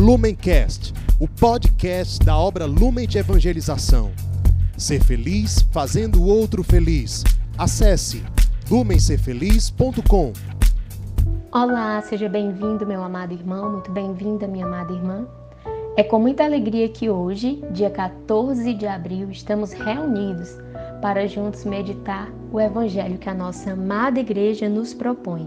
Lumencast, o podcast da obra Lumen de Evangelização. Ser feliz fazendo o outro feliz. Acesse lumencerfeliz.com. Olá, seja bem-vindo, meu amado irmão, muito bem-vinda, minha amada irmã. É com muita alegria que hoje, dia 14 de abril, estamos reunidos para juntos meditar o evangelho que a nossa amada igreja nos propõe.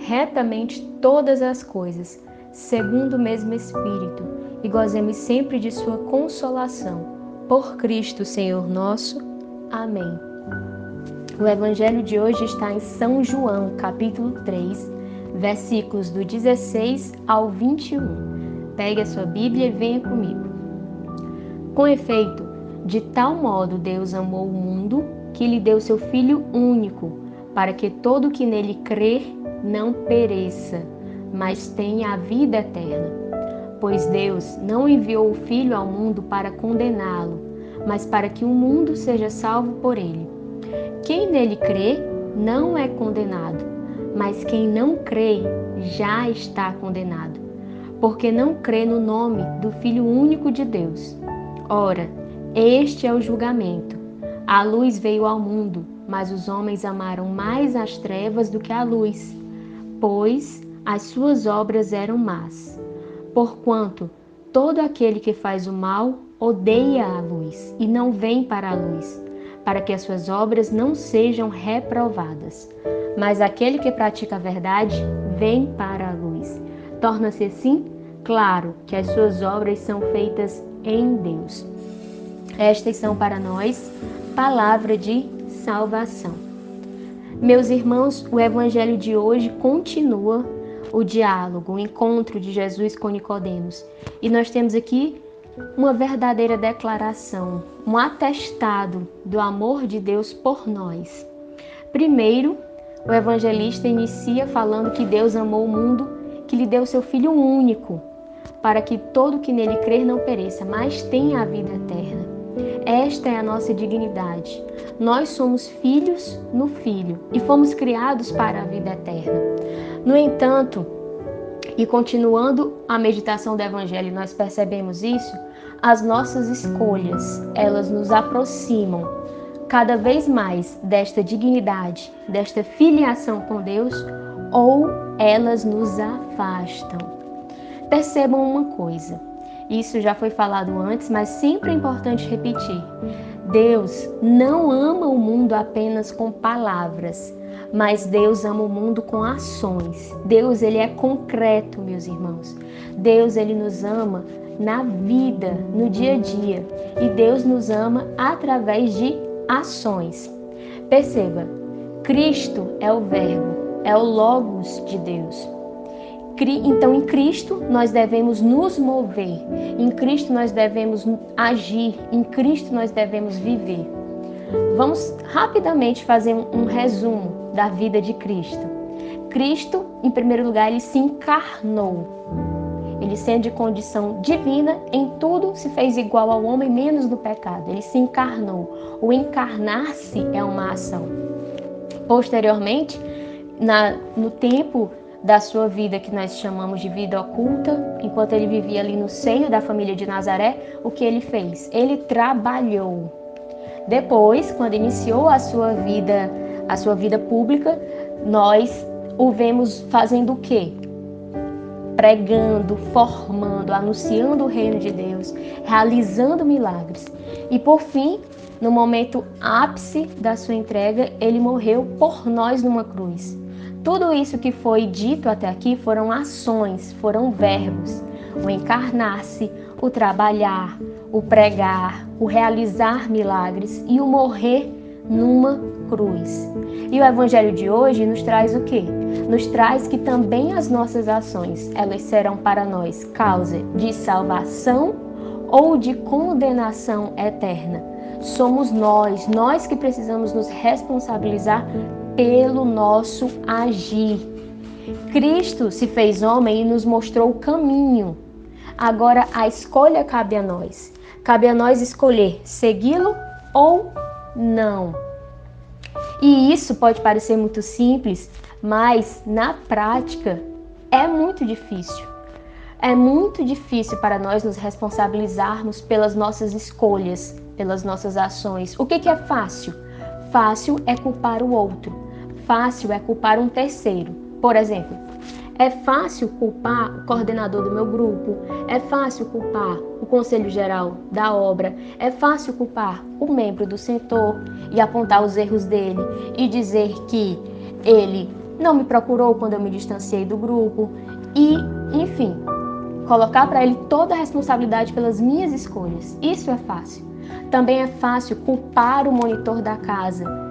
retamente todas as coisas, segundo o mesmo Espírito, e gozemos sempre de Sua consolação. Por Cristo, Senhor nosso. Amém. O Evangelho de hoje está em São João, capítulo 3, versículos do 16 ao 21. Pegue a sua Bíblia e venha comigo. Com efeito, de tal modo Deus amou o mundo que lhe deu seu Filho único, para que todo que nele crer não pereça, mas tenha a vida eterna. Pois Deus não enviou o Filho ao mundo para condená-lo, mas para que o mundo seja salvo por ele. Quem nele crê não é condenado, mas quem não crê já está condenado, porque não crê no nome do Filho único de Deus. Ora, este é o julgamento. A luz veio ao mundo, mas os homens amaram mais as trevas do que a luz, pois as suas obras eram más. Porquanto todo aquele que faz o mal odeia a luz e não vem para a luz, para que as suas obras não sejam reprovadas. Mas aquele que pratica a verdade vem para a luz. Torna-se assim claro que as suas obras são feitas em Deus. Estas são para nós palavra de salvação. Meus irmãos, o evangelho de hoje continua o diálogo, o encontro de Jesus com Nicodemos. E nós temos aqui uma verdadeira declaração, um atestado do amor de Deus por nós. Primeiro, o evangelista inicia falando que Deus amou o mundo, que lhe deu seu filho único, para que todo que nele crer não pereça, mas tenha a vida eterna. Esta é a nossa dignidade. Nós somos filhos no Filho e fomos criados para a vida eterna. No entanto, e continuando a meditação do Evangelho, nós percebemos isso, as nossas escolhas, elas nos aproximam cada vez mais desta dignidade, desta filiação com Deus, ou elas nos afastam. Percebam uma coisa, isso já foi falado antes, mas sempre é importante repetir. Deus não ama o mundo apenas com palavras, mas Deus ama o mundo com ações. Deus ele é concreto, meus irmãos. Deus ele nos ama na vida, no dia a dia, e Deus nos ama através de ações. Perceba, Cristo é o verbo, é o logos de Deus. Então, em Cristo, nós devemos nos mover, em Cristo, nós devemos agir, em Cristo, nós devemos viver. Vamos rapidamente fazer um, resumo da vida de Cristo. Cristo, em primeiro lugar, ele se encarnou. Ele, sendo de condição divina, em tudo se fez igual ao homem, menos no pecado. Ele se encarnou. O encarnar-se é uma ação. Posteriormente, na, no tempo da sua vida que nós chamamos de vida oculta, enquanto ele vivia ali no seio da família de Nazaré, o que ele fez? Ele trabalhou. Depois, quando iniciou a sua vida, a sua vida pública, nós o vemos fazendo o quê? Pregando, formando, anunciando o reino de Deus, realizando milagres. E por fim, no momento ápice da sua entrega, ele morreu por nós numa cruz. Tudo isso que foi dito até aqui foram ações, foram verbos. O encarnar-se, o trabalhar, o pregar, o realizar milagres e o morrer numa cruz. E o evangelho de hoje nos traz o quê? nos traz que também as nossas ações, elas serão para nós causa de salvação ou de condenação eterna. Somos nós, nós que precisamos nos responsabilizar pelo nosso agir. Cristo se fez homem e nos mostrou o caminho. Agora a escolha cabe a nós. Cabe a nós escolher segui-lo ou não. E isso pode parecer muito simples, mas na prática é muito difícil. É muito difícil para nós nos responsabilizarmos pelas nossas escolhas, pelas nossas ações. O que, que é fácil? Fácil é culpar o outro. Fácil é culpar um terceiro. Por exemplo, é fácil culpar o coordenador do meu grupo, é fácil culpar o conselho geral da obra, é fácil culpar o membro do setor e apontar os erros dele e dizer que ele não me procurou quando eu me distanciei do grupo e, enfim, colocar para ele toda a responsabilidade pelas minhas escolhas. Isso é fácil. Também é fácil culpar o monitor da casa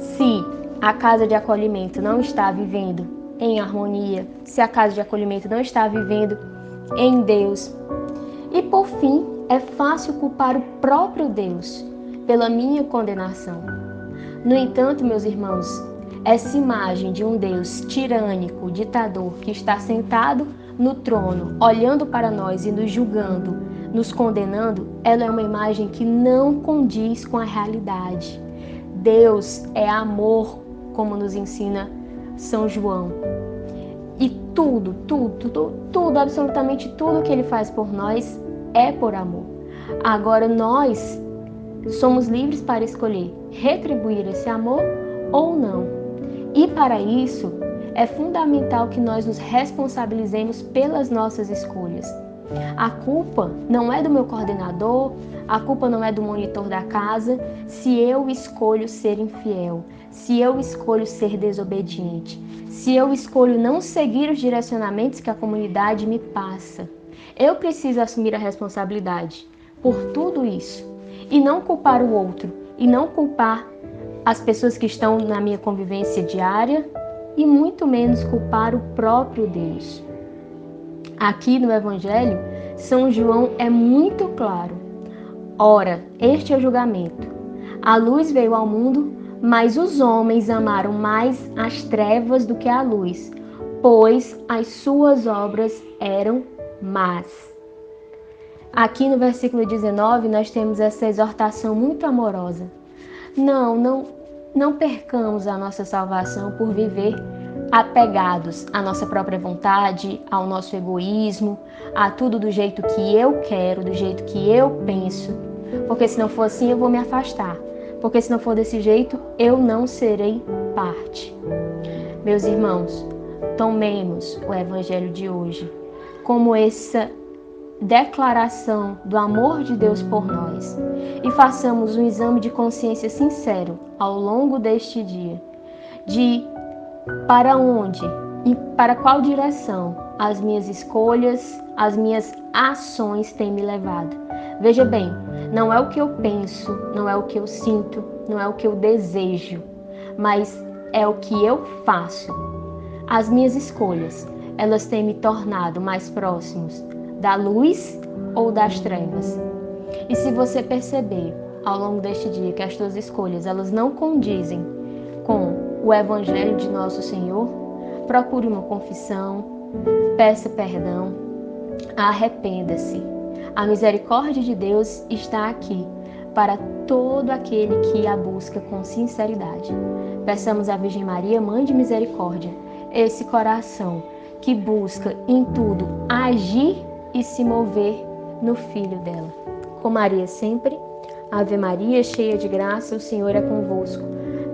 se a casa de acolhimento não está vivendo em harmonia, se a casa de acolhimento não está vivendo em Deus. E por fim, é fácil culpar o próprio Deus pela minha condenação. No entanto, meus irmãos, essa imagem de um Deus tirânico, ditador, que está sentado no trono, olhando para nós e nos julgando, nos condenando, ela é uma imagem que não condiz com a realidade. Deus é amor, como nos ensina são João. E tudo, tudo, tudo, tudo, absolutamente tudo que ele faz por nós é por amor. Agora nós somos livres para escolher retribuir esse amor ou não. E para isso é fundamental que nós nos responsabilizemos pelas nossas escolhas. A culpa não é do meu coordenador, a culpa não é do monitor da casa se eu escolho ser infiel, se eu escolho ser desobediente, se eu escolho não seguir os direcionamentos que a comunidade me passa. Eu preciso assumir a responsabilidade por tudo isso e não culpar o outro, e não culpar as pessoas que estão na minha convivência diária e muito menos culpar o próprio Deus. Aqui no Evangelho, São João é muito claro. Ora, este é o julgamento. A luz veio ao mundo mas os homens amaram mais as trevas do que a luz, pois as suas obras eram más. Aqui no versículo 19 nós temos essa exortação muito amorosa. Não, não, não percamos a nossa salvação por viver apegados à nossa própria vontade, ao nosso egoísmo, a tudo do jeito que eu quero, do jeito que eu penso, porque se não for assim eu vou me afastar porque se não for desse jeito, eu não serei parte. Meus irmãos, tomemos o evangelho de hoje como essa declaração do amor de Deus por nós e façamos um exame de consciência sincero ao longo deste dia de para onde e para qual direção as minhas escolhas, as minhas ações têm me levado. Veja bem, não é o que eu penso, não é o que eu sinto, não é o que eu desejo, mas é o que eu faço. As minhas escolhas, elas têm me tornado mais próximos da luz ou das trevas. E se você perceber ao longo deste dia que as suas escolhas elas não condizem com o evangelho de nosso Senhor, procure uma confissão, peça perdão, arrependa-se a misericórdia de Deus está aqui para todo aquele que a busca com sinceridade. Peçamos à Virgem Maria, Mãe de Misericórdia, esse coração que busca em tudo agir e se mover no Filho dela. Com Maria sempre, Ave Maria, cheia de graça, o Senhor é convosco.